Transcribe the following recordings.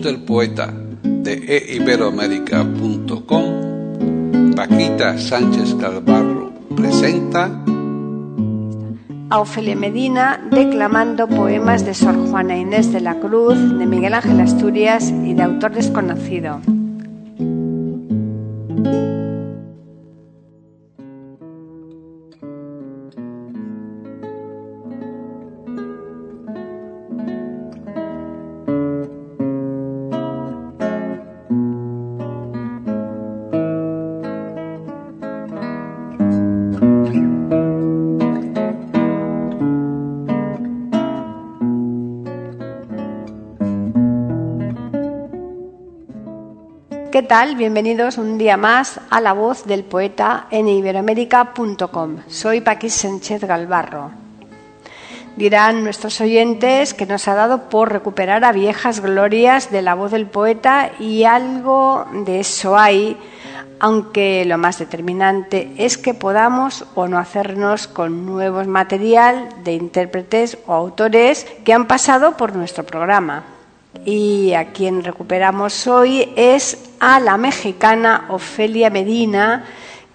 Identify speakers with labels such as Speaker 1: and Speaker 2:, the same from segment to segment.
Speaker 1: Del poeta de eiberoamérica.com, Paquita Sánchez Calvarro presenta
Speaker 2: a Ofelia Medina declamando poemas de Sor Juana Inés de la Cruz, de Miguel Ángel Asturias y de autor desconocido. ¿Qué tal? Bienvenidos un día más a La Voz del Poeta en iberoamérica.com. Soy Paquis Sánchez Galvarro. Dirán nuestros oyentes que nos ha dado por recuperar a viejas glorias de La Voz del Poeta y algo de eso hay, aunque lo más determinante es que podamos o no hacernos con nuevos material de intérpretes o autores que han pasado por nuestro programa. Y a quien recuperamos hoy es a la mexicana Ofelia Medina,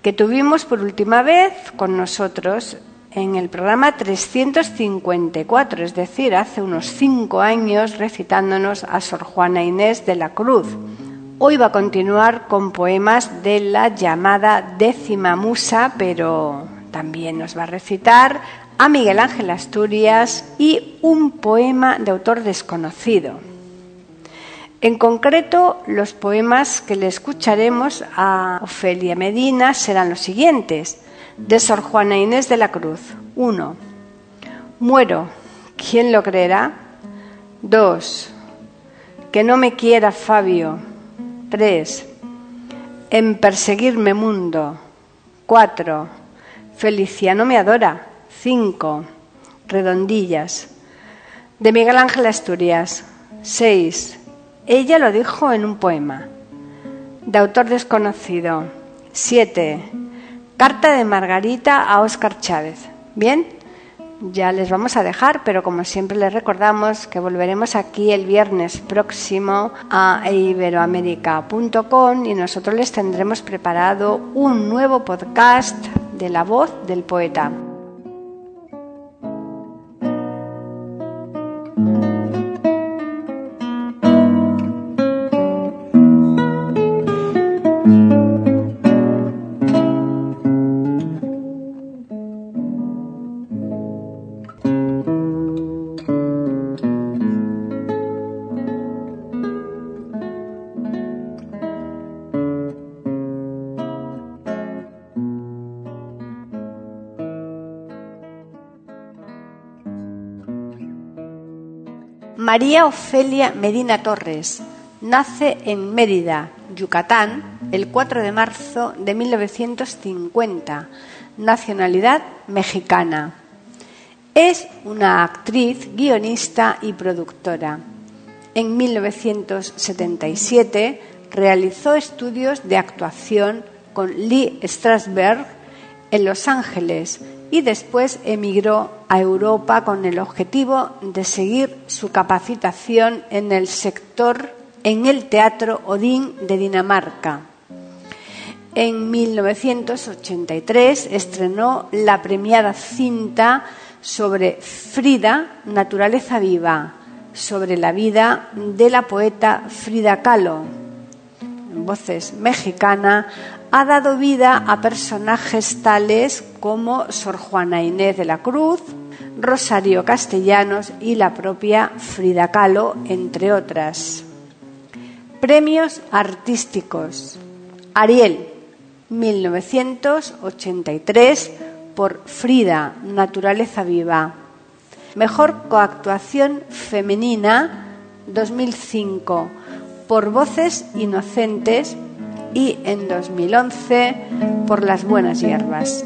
Speaker 2: que tuvimos por última vez con nosotros en el programa 354, es decir, hace unos cinco años recitándonos a Sor Juana Inés de la Cruz. Hoy va a continuar con poemas de la llamada décima musa, pero también nos va a recitar a Miguel Ángel Asturias y un poema de autor desconocido. En concreto, los poemas que le escucharemos a Ofelia Medina serán los siguientes. De Sor Juana Inés de la Cruz. 1. Muero. ¿Quién lo creerá? 2. Que no me quiera Fabio. 3. En perseguirme mundo. 4. Feliciano me adora. 5. Redondillas. De Miguel Ángel Asturias. 6. Ella lo dijo en un poema. De autor desconocido. 7. Carta de Margarita a Óscar Chávez. Bien, ya les vamos a dejar, pero como siempre les recordamos que volveremos aquí el viernes próximo a iberoamérica.com y nosotros les tendremos preparado un nuevo podcast de la voz del poeta. María Ofelia Medina Torres nace en Mérida, Yucatán, el 4 de marzo de 1950, nacionalidad mexicana. Es una actriz, guionista y productora. En 1977 realizó estudios de actuación con Lee Strasberg en Los Ángeles y después emigró a Europa con el objetivo de seguir su capacitación en el sector en el Teatro Odín de Dinamarca. En 1983 estrenó la premiada cinta sobre Frida, Naturaleza Viva, sobre la vida de la poeta Frida Kahlo. Voces mexicana ha dado vida a personajes tales como Sor Juana Inés de la Cruz, Rosario Castellanos y la propia Frida Kahlo, entre otras. Premios artísticos. Ariel, 1983 por Frida, Naturaleza Viva. Mejor coactuación femenina 2005 por Voces Inocentes y en 2011 por Las Buenas Hierbas.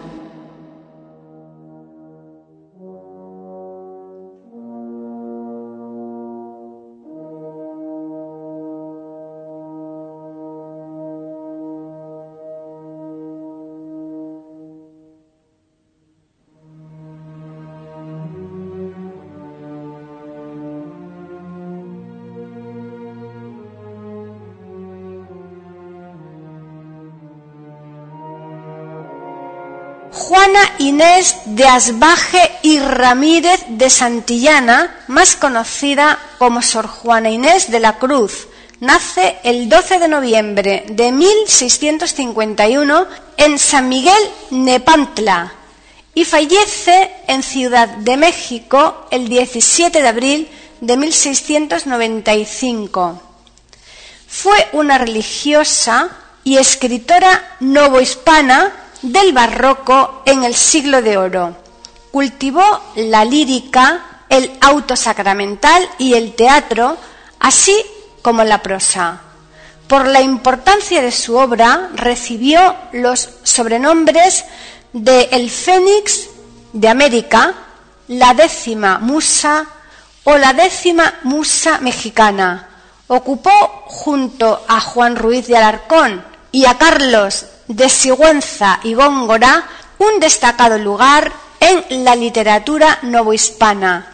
Speaker 2: Juana Inés de Asbaje y Ramírez de Santillana, más conocida como Sor Juana Inés de la Cruz, nace el 12 de noviembre de 1651 en San Miguel Nepantla y fallece en Ciudad de México el 17 de abril de 1695. Fue una religiosa y escritora novohispana del barroco en el siglo de oro. Cultivó la lírica, el auto sacramental y el teatro, así como la prosa. Por la importancia de su obra recibió los sobrenombres de El Fénix de América, la décima musa o la décima musa mexicana. Ocupó junto a Juan Ruiz de Alarcón y a Carlos de Sigüenza y Góngora un destacado lugar en la literatura novohispana.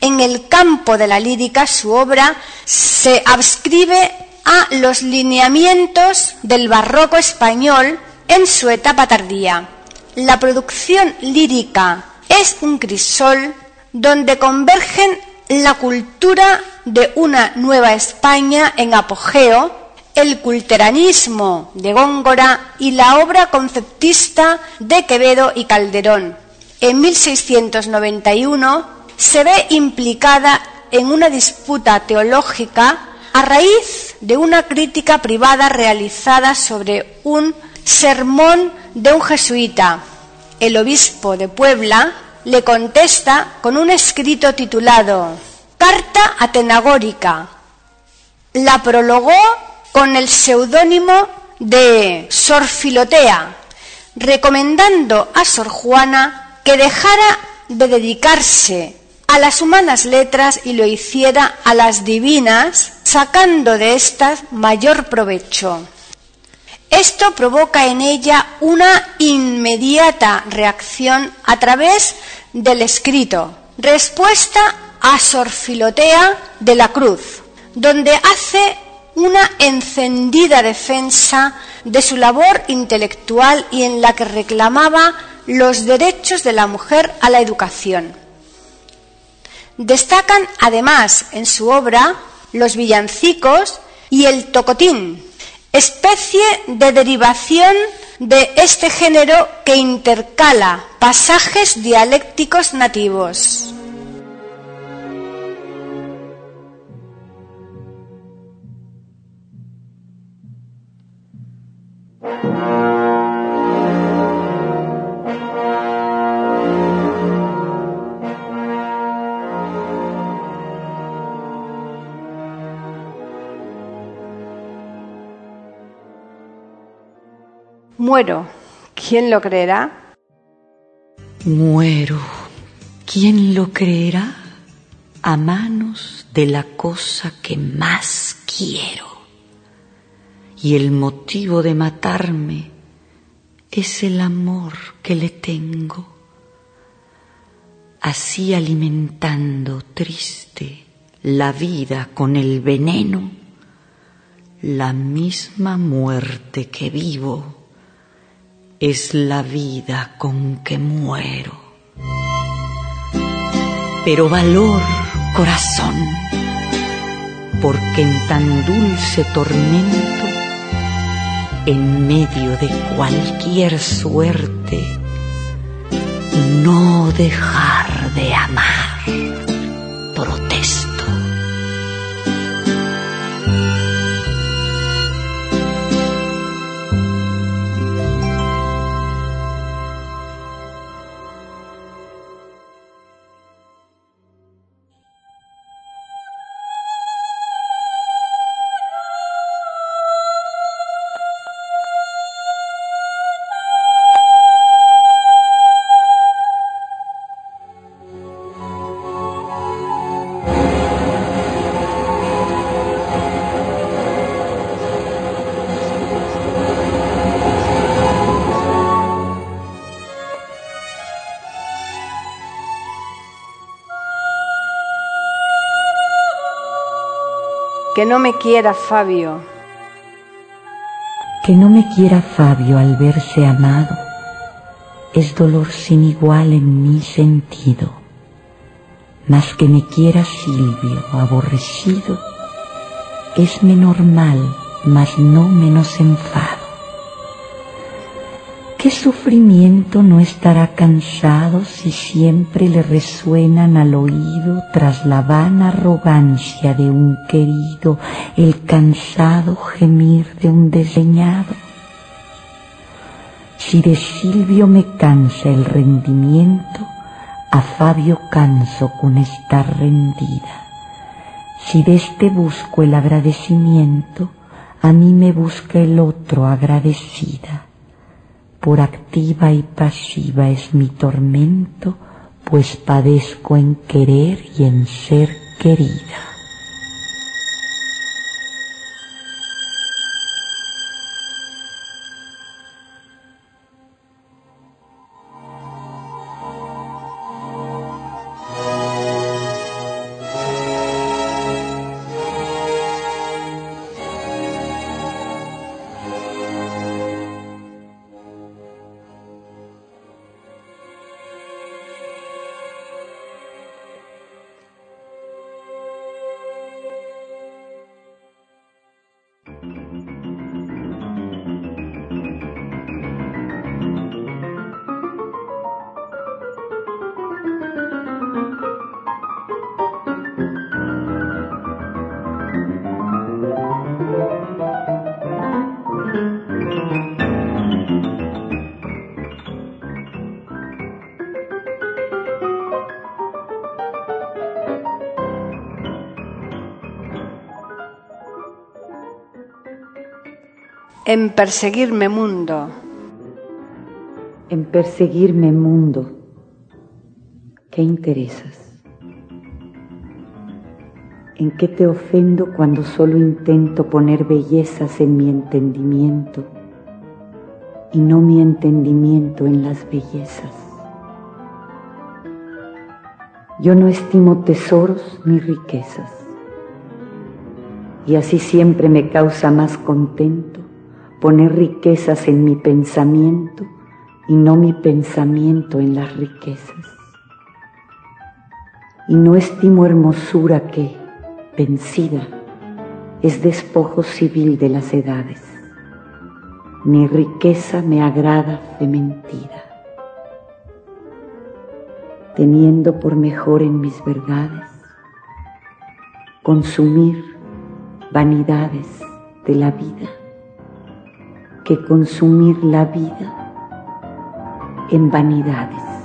Speaker 2: En el campo de la lírica su obra se adscribe a los lineamientos del barroco español en su etapa tardía. La producción lírica es un crisol donde convergen la cultura de una nueva España en apogeo el culteranismo de Góngora y la obra conceptista de Quevedo y Calderón. En 1691 se ve implicada en una disputa teológica a raíz de una crítica privada realizada sobre un sermón de un jesuita. El obispo de Puebla le contesta con un escrito titulado Carta Atenagórica. La prologó con el seudónimo de Sor Filotea, recomendando a Sor Juana que dejara de dedicarse a las humanas letras y lo hiciera a las divinas, sacando de éstas mayor provecho. Esto provoca en ella una inmediata reacción a través del escrito, respuesta a Sor Filotea de la Cruz, donde hace una encendida defensa de su labor intelectual y en la que reclamaba los derechos de la mujer a la educación. Destacan además en su obra los villancicos y el tocotín, especie de derivación de este género que intercala pasajes dialécticos nativos. Muero. ¿Quién lo creerá?
Speaker 3: Muero. ¿Quién lo creerá? A manos de la cosa que más quiero. Y el motivo de matarme es el amor que le tengo. así alimentando triste la vida con el veneno, la misma muerte que vivo es la vida con que muero. Pero valor, corazón, porque en tan dulce tormento, en medio de cualquier suerte, no dejar de amar.
Speaker 2: Que no me quiera Fabio.
Speaker 3: Que no me quiera Fabio al verse amado es dolor sin igual en mi sentido. Mas que me quiera Silvio aborrecido es menor mal, mas no menos enfado. ¿Qué sufrimiento no estará cansado si siempre le resuenan al oído tras la vana arrogancia de un querido el cansado gemir de un desdeñado? Si de Silvio me cansa el rendimiento, a Fabio canso con estar rendida. Si de este busco el agradecimiento, a mí me busca el otro agradecida por activa y pasiva es mi tormento, pues padezco en querer y en ser querida.
Speaker 2: En perseguirme mundo.
Speaker 3: En perseguirme mundo. ¿Qué interesas? ¿En qué te ofendo cuando solo intento poner bellezas en mi entendimiento y no mi entendimiento en las bellezas? Yo no estimo tesoros ni riquezas y así siempre me causa más contento poner riquezas en mi pensamiento y no mi pensamiento en las riquezas. Y no estimo hermosura que, vencida, es despojo civil de las edades, ni riqueza me agrada de mentira. Teniendo por mejor en mis verdades consumir vanidades de la vida que consumir la vida en vanidades.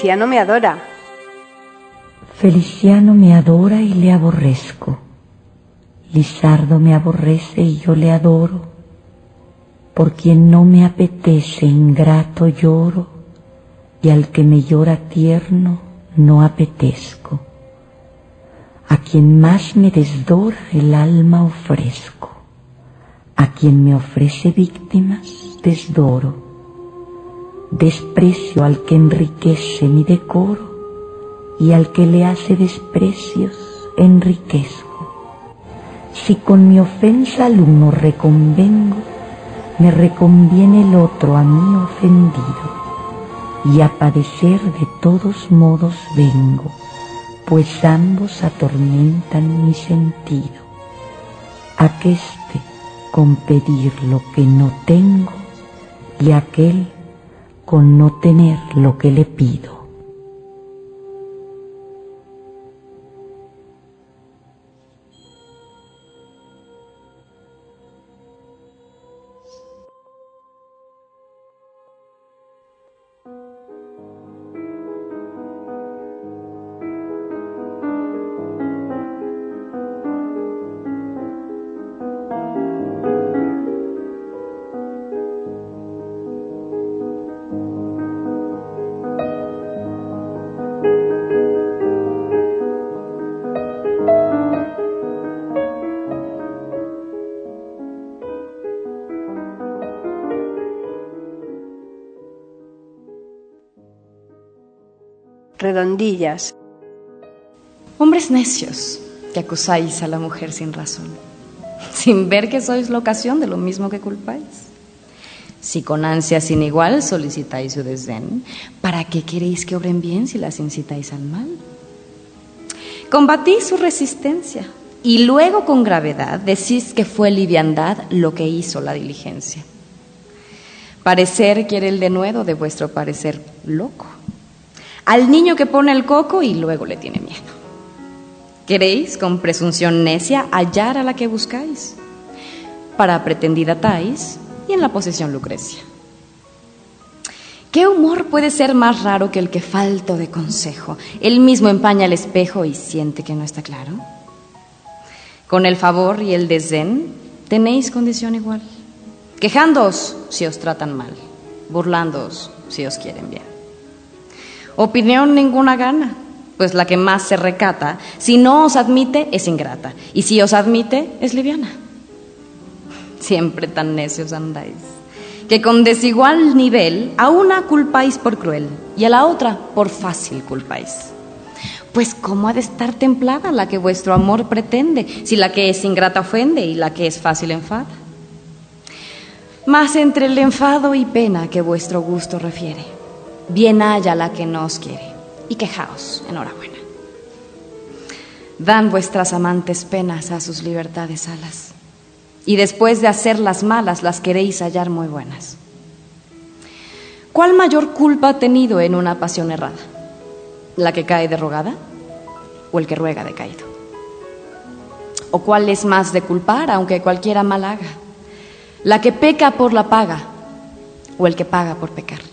Speaker 2: Feliciano me adora.
Speaker 3: Feliciano me adora y le aborrezco. Lizardo me aborrece y yo le adoro. Por quien no me apetece ingrato lloro, y al que me llora tierno no apetezco. A quien más me desdora el alma ofrezco, a quien me ofrece víctimas desdoro. Desprecio al que enriquece mi decoro, y al que le hace desprecios enriquezco. Si con mi ofensa al uno reconvengo, me reconviene el otro a mí ofendido, y a padecer de todos modos vengo, pues ambos atormentan mi sentido. Aqueste con pedir lo que no tengo, y aquel con no tener lo que le pido.
Speaker 4: Hombres necios que acusáis a la mujer sin razón, sin ver que sois la ocasión de lo mismo que culpáis. Si con ansia sin igual solicitáis su desdén, ¿para qué queréis que obren bien si las incitáis al mal? Combatís su resistencia y luego con gravedad decís que fue liviandad lo que hizo la diligencia. Parecer quiere el denuedo de vuestro parecer loco al niño que pone el coco y luego le tiene miedo. Queréis, con presunción necia, hallar a la que buscáis, para pretendida Tais y en la posesión Lucrecia. ¿Qué humor puede ser más raro que el que falto de consejo? Él mismo empaña el espejo y siente que no está claro. Con el favor y el desdén tenéis condición igual. Quejándoos si os tratan mal, burlándoos si os quieren bien. Opinión ninguna gana, pues la que más se recata, si no os admite, es ingrata, y si os admite, es liviana. Siempre tan necios andáis, que con desigual nivel a una culpáis por cruel y a la otra por fácil culpáis. Pues ¿cómo ha de estar templada la que vuestro amor pretende, si la que es ingrata ofende y la que es fácil enfada? Más entre el enfado y pena que vuestro gusto refiere bien haya la que no os quiere, y quejaos, enhorabuena. Dan vuestras amantes penas a sus libertades alas, y después de hacerlas malas las queréis hallar muy buenas. ¿Cuál mayor culpa ha tenido en una pasión errada? ¿La que cae derrogada o el que ruega decaído? ¿O cuál es más de culpar aunque cualquiera mal haga? ¿La que peca por la paga o el que paga por pecar?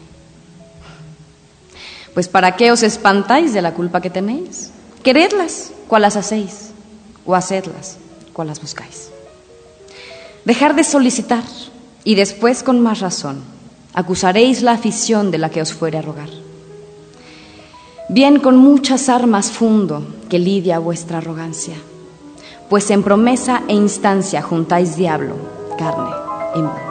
Speaker 4: Pues ¿para qué os espantáis de la culpa que tenéis? Queredlas, cual las hacéis, o hacedlas, cual las buscáis. Dejar de solicitar y después con más razón acusaréis la afición de la que os fuere a rogar. Bien con muchas armas fundo que lidia vuestra arrogancia, pues en promesa e instancia juntáis diablo, carne y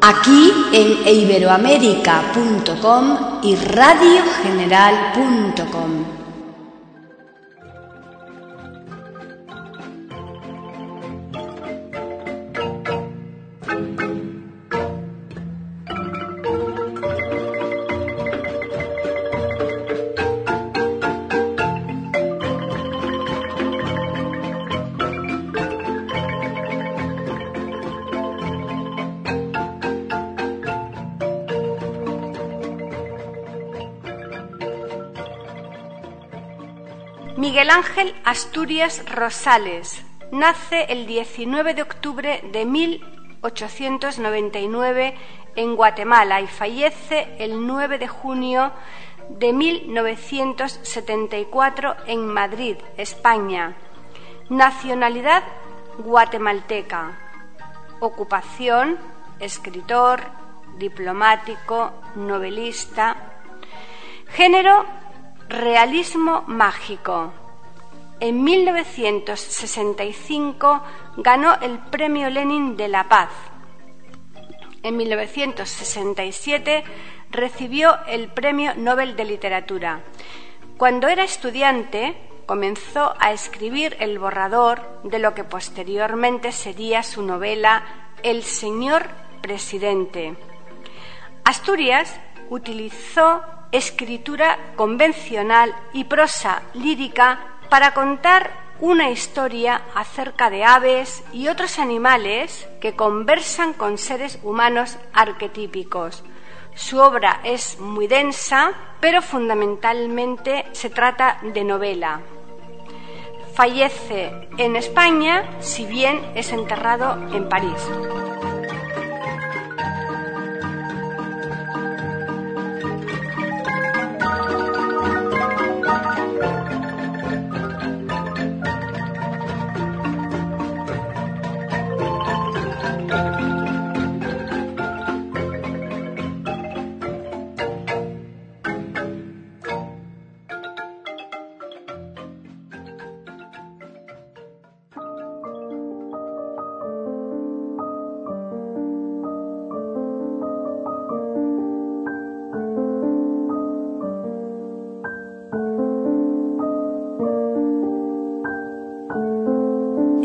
Speaker 2: Aquí en iberoamérica.com y radiogeneral.com. Miguel Ángel Asturias Rosales nace el 19 de octubre de 1899 en Guatemala y fallece el 9 de junio de 1974 en Madrid, España. Nacionalidad guatemalteca. Ocupación, escritor, diplomático, novelista. Género, realismo mágico. En 1965 ganó el Premio Lenin de la Paz. En 1967 recibió el Premio Nobel de Literatura. Cuando era estudiante, comenzó a escribir el borrador de lo que posteriormente sería su novela El señor presidente. Asturias utilizó escritura convencional y prosa lírica para contar una historia acerca de aves y otros animales que conversan con seres humanos arquetípicos. Su obra es muy densa, pero fundamentalmente se trata de novela. Fallece en España, si bien es enterrado en París.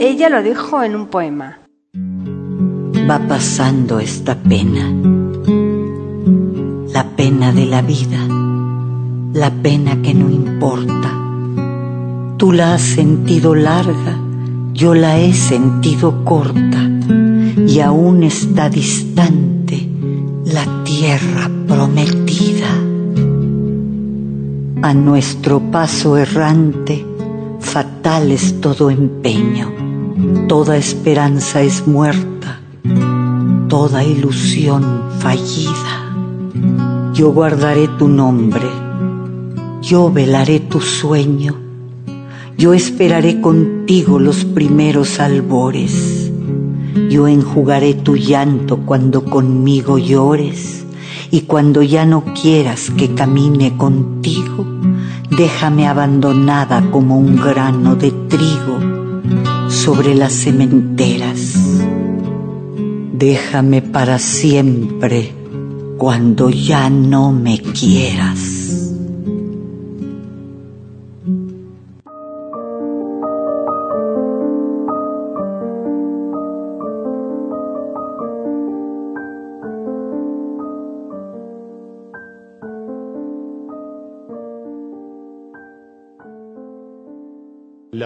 Speaker 2: Ella lo dijo en un poema.
Speaker 3: Va pasando esta pena, la pena de la vida, la pena que no importa. Tú la has sentido larga, yo la he sentido corta y aún está distante la tierra prometida. A nuestro paso errante, fatal es todo empeño Toda esperanza es muerta, toda ilusión fallida. Yo guardaré tu nombre, yo velaré tu sueño, yo esperaré contigo los primeros albores, yo enjugaré tu llanto cuando conmigo llores. Y cuando ya no quieras que camine contigo, déjame abandonada como un grano de trigo sobre las cementeras. Déjame para siempre cuando ya no me quieras.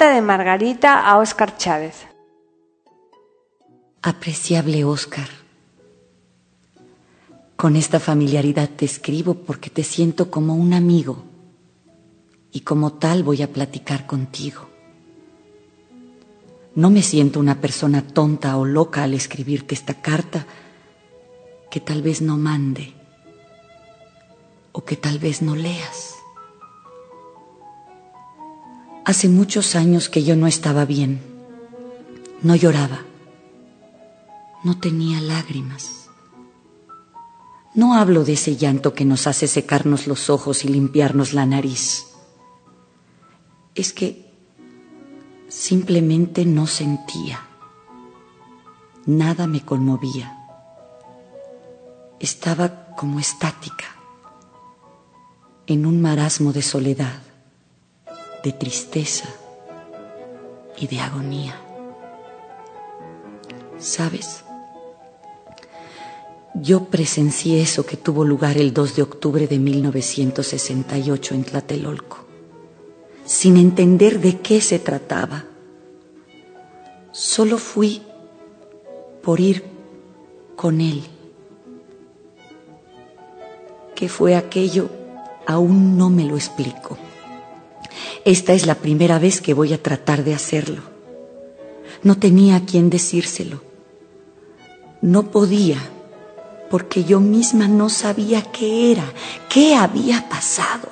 Speaker 2: De Margarita a Óscar Chávez.
Speaker 3: Apreciable Óscar, con esta familiaridad te escribo porque te siento como un amigo y como tal voy a platicar contigo. No me siento una persona tonta o loca al escribirte esta carta que tal vez no mande o que tal vez no leas. Hace muchos años que yo no estaba bien. No lloraba. No tenía lágrimas. No hablo de ese llanto que nos hace secarnos los ojos y limpiarnos la nariz. Es que simplemente no sentía. Nada me conmovía. Estaba como estática, en un marasmo de soledad, de tristeza y de agonía. ¿Sabes? Yo presencié eso que tuvo lugar el 2 de octubre de 1968 en Tlatelolco, sin entender de qué se trataba. Solo fui por ir con él. ¿Qué fue aquello? Aún no me lo explico. Esta es la primera vez que voy a tratar de hacerlo. No tenía a quien decírselo. No podía, porque yo misma no sabía qué era, qué había pasado.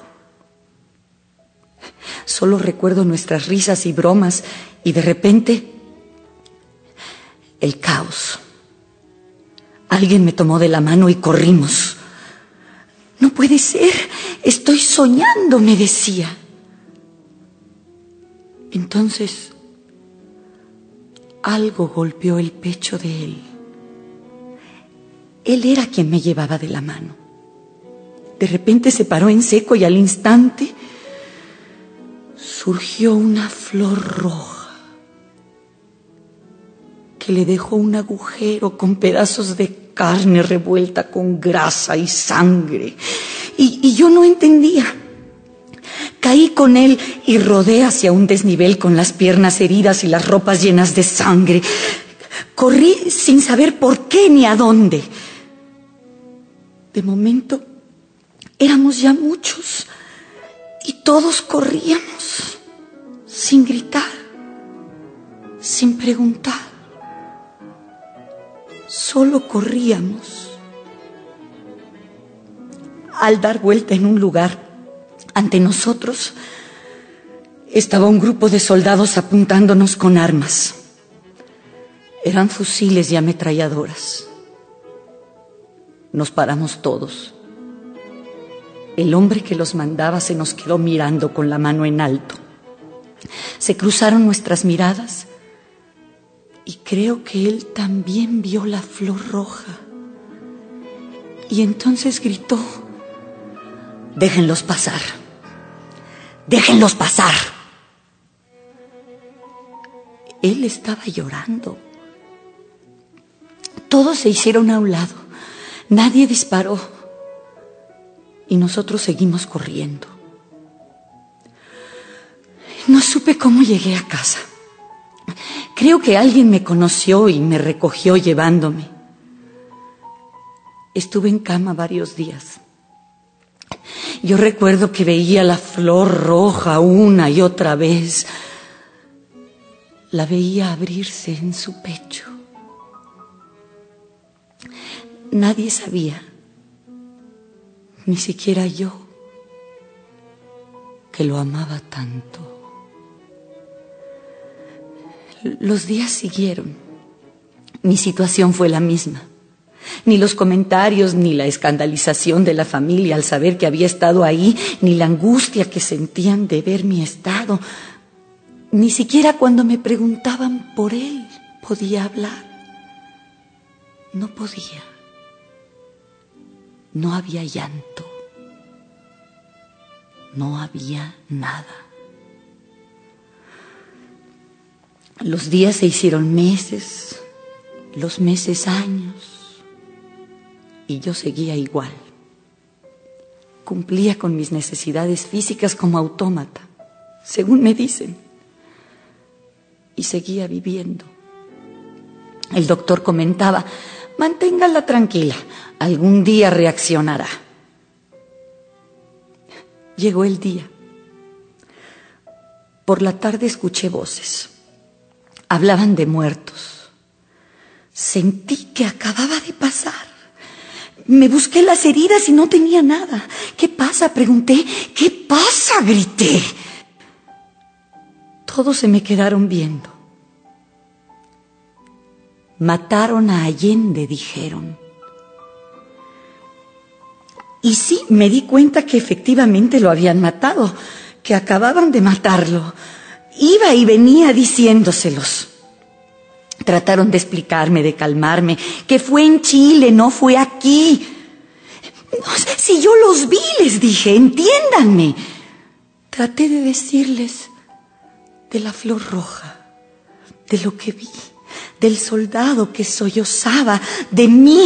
Speaker 3: Solo recuerdo nuestras risas y bromas y de repente el caos. Alguien me tomó de la mano y corrimos. No puede ser, estoy soñando, me decía. Entonces, algo golpeó el pecho de él. Él era quien me llevaba de la mano. De repente se paró en seco y al instante surgió una flor roja que le dejó un agujero con pedazos de carne revuelta con grasa y sangre. Y, yo no entendía. Caí con él y rodé hacia un desnivel con las piernas heridas y las ropas llenas de sangre. Corrí sin saber por qué ni a dónde. De momento éramos ya muchos y todos corríamos sin gritar, sin preguntar solo corríamos. Al dar vuelta en un lugar ante nosotros, estaba un grupo de soldados apuntándonos con armas. Eran fusiles y ametralladoras. Nos paramos todos. El hombre que los mandaba se nos quedó mirando con la mano en alto. Se cruzaron nuestras miradas y creo que él también vio la flor roja. Y entonces gritó, déjenlos pasar, déjenlos pasar. Él estaba llorando. Todos se hicieron a un lado, nadie disparó y nosotros seguimos corriendo. No supe cómo llegué a casa. Creo que alguien me conoció y me recogió llevándome. Estuve en cama varios días. Yo recuerdo que veía la flor roja una y otra vez. La veía abrirse en su pecho. Nadie sabía, ni siquiera yo, que lo amaba tanto. Los días siguieron. Mi situación fue la misma. Ni los comentarios, ni la escandalización de la familia al saber que había estado ahí, ni la angustia que sentían de ver mi estado, ni siquiera cuando me preguntaban por él podía hablar. No podía. No había llanto. No había nada. Los días se hicieron meses, los meses años, y yo seguía igual. Cumplía con mis necesidades físicas como autómata, según me dicen, y seguía viviendo. El doctor comentaba, manténgala tranquila, algún día reaccionará. Llegó el día. Por la tarde escuché voces. Hablaban de muertos. Sentí que acababa de pasar. Me busqué las heridas y no tenía nada. ¿Qué pasa? Pregunté. ¿Qué pasa? Grité. Todos se me quedaron viendo. Mataron a Allende, dijeron. Y sí, me di cuenta que efectivamente lo habían matado, que acababan de matarlo iba y venía diciéndoselos. Trataron de explicarme, de calmarme, que fue en Chile, no fue aquí. Si yo los vi, les dije, entiéndanme. Traté de decirles de la flor roja, de lo que vi, del soldado que sollozaba, de mí.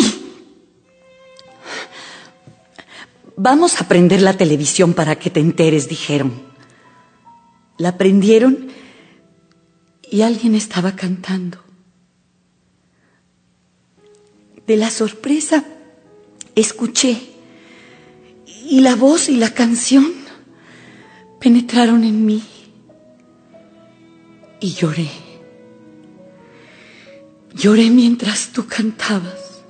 Speaker 3: Vamos a prender la televisión para que te enteres, dijeron. La prendieron y alguien estaba cantando. De la sorpresa escuché y la voz y la canción penetraron en mí y lloré. Lloré mientras tú cantabas.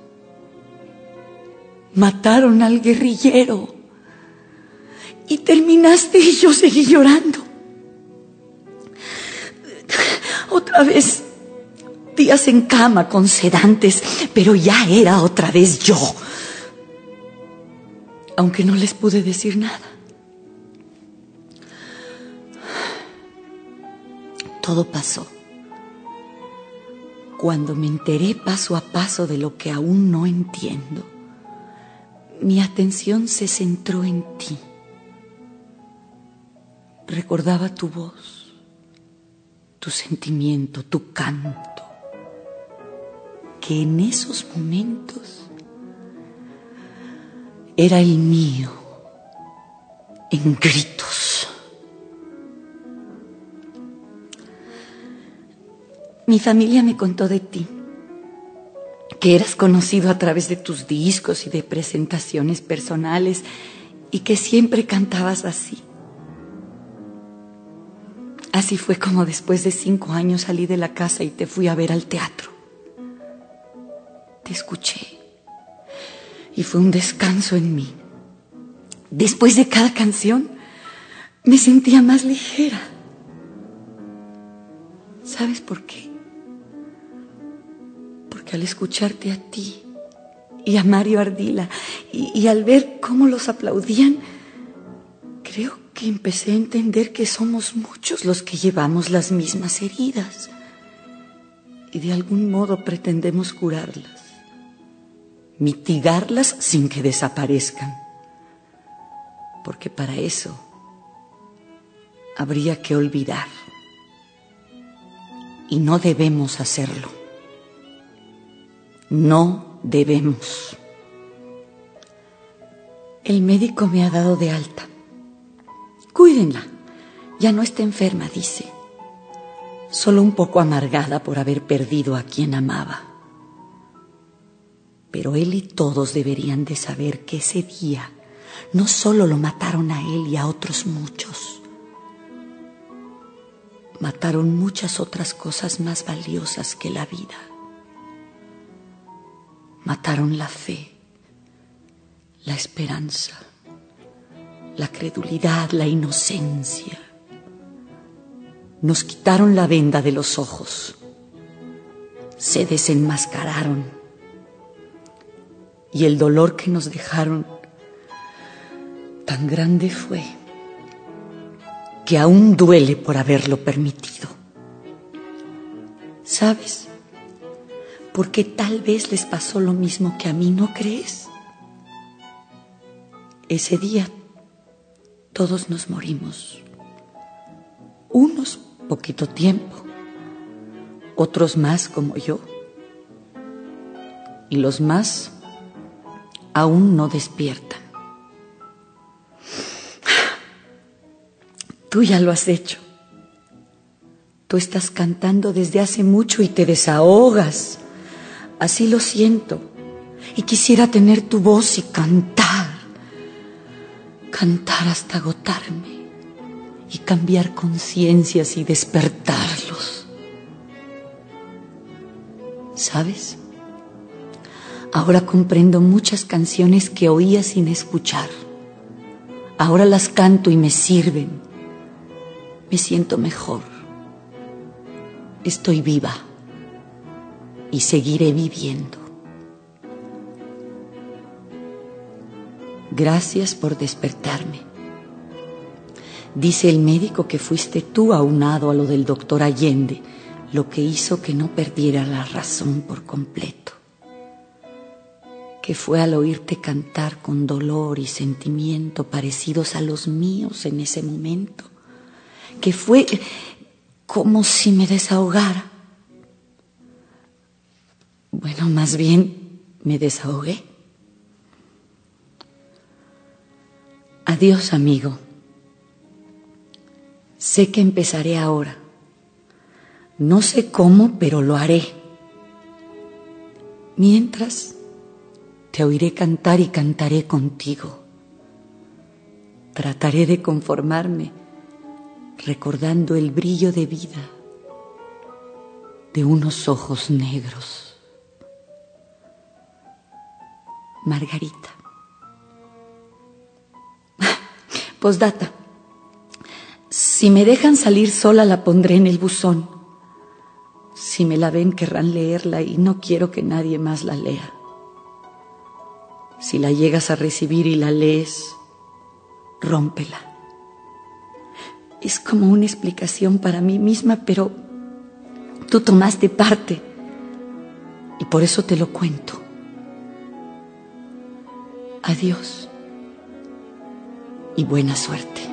Speaker 3: Mataron al guerrillero y terminaste y yo seguí llorando. Otra vez días en cama con sedantes, pero ya era otra vez yo. Aunque no les pude decir nada. Todo pasó. Cuando me enteré paso a paso de lo que aún no entiendo, mi atención se centró en ti. Recordaba tu voz, tu sentimiento, tu canto, que en esos momentos era el mío, en gritos. Mi familia me contó de ti, que eras conocido a través de tus discos y de presentaciones personales y que siempre cantabas así. Así fue como después de cinco años salí de la casa y te fui a ver al teatro. Te escuché y fue un descanso en mí. Después de cada canción me sentía más ligera. ¿Sabes por qué? Porque al escucharte a ti y a Mario Ardila y, y al ver cómo los aplaudían, creo que empecé a entender que somos muchos los que llevamos las mismas heridas y de algún modo pretendemos curarlas mitigarlas sin que desaparezcan. Porque para eso habría que olvidar. Y no debemos hacerlo. No debemos. El médico me ha dado de alta. Cuídenla. Ya no está enferma, dice. Solo un poco amargada por haber perdido a quien amaba. Pero él y todos deberían de saber que ese día no solo lo mataron a él y a otros muchos, mataron muchas otras cosas más valiosas que la vida. Mataron la fe, la esperanza, la credulidad, la inocencia. Nos quitaron la venda de los ojos, se desenmascararon y el dolor que nos dejaron tan grande fue que aún duele por haberlo permitido. ¿Sabes? Porque tal vez les pasó lo mismo que a mí, ¿no crees? Ese día todos nos morimos. Unos poquito tiempo, otros más como yo, y los más aún no despiertan. Tú ya lo has hecho. Tú estás cantando desde hace mucho y te desahogas. Así lo siento. Y quisiera tener tu voz y cantar. Cantar hasta agotarme. Y cambiar conciencias y despertarlos. ¿Sabes? Ahora comprendo muchas canciones que oía sin escuchar. Ahora las canto y me sirven. Me siento mejor. Estoy viva y seguiré viviendo. Gracias por despertarme. Dice el médico que fuiste tú aunado a lo del doctor Allende, lo que hizo que no perdiera la razón por completo, que fue al oírte cantar con dolor y sentimiento parecidos a los míos en ese momento, que fue como si me desahogara. Bueno, más bien me desahogué. Adiós, amigo. Sé que empezaré ahora. No sé cómo, pero lo haré. Mientras, te oiré cantar y cantaré contigo. Trataré de conformarme recordando el brillo de vida de unos ojos negros. Margarita. Postdata. Si me dejan salir sola la pondré en el buzón. Si me la ven querrán leerla y no quiero que nadie más la lea. Si la llegas a recibir y la lees, rómpela. Es como una explicación para mí misma, pero tú tomaste parte y por eso te lo cuento. Adiós y buena suerte.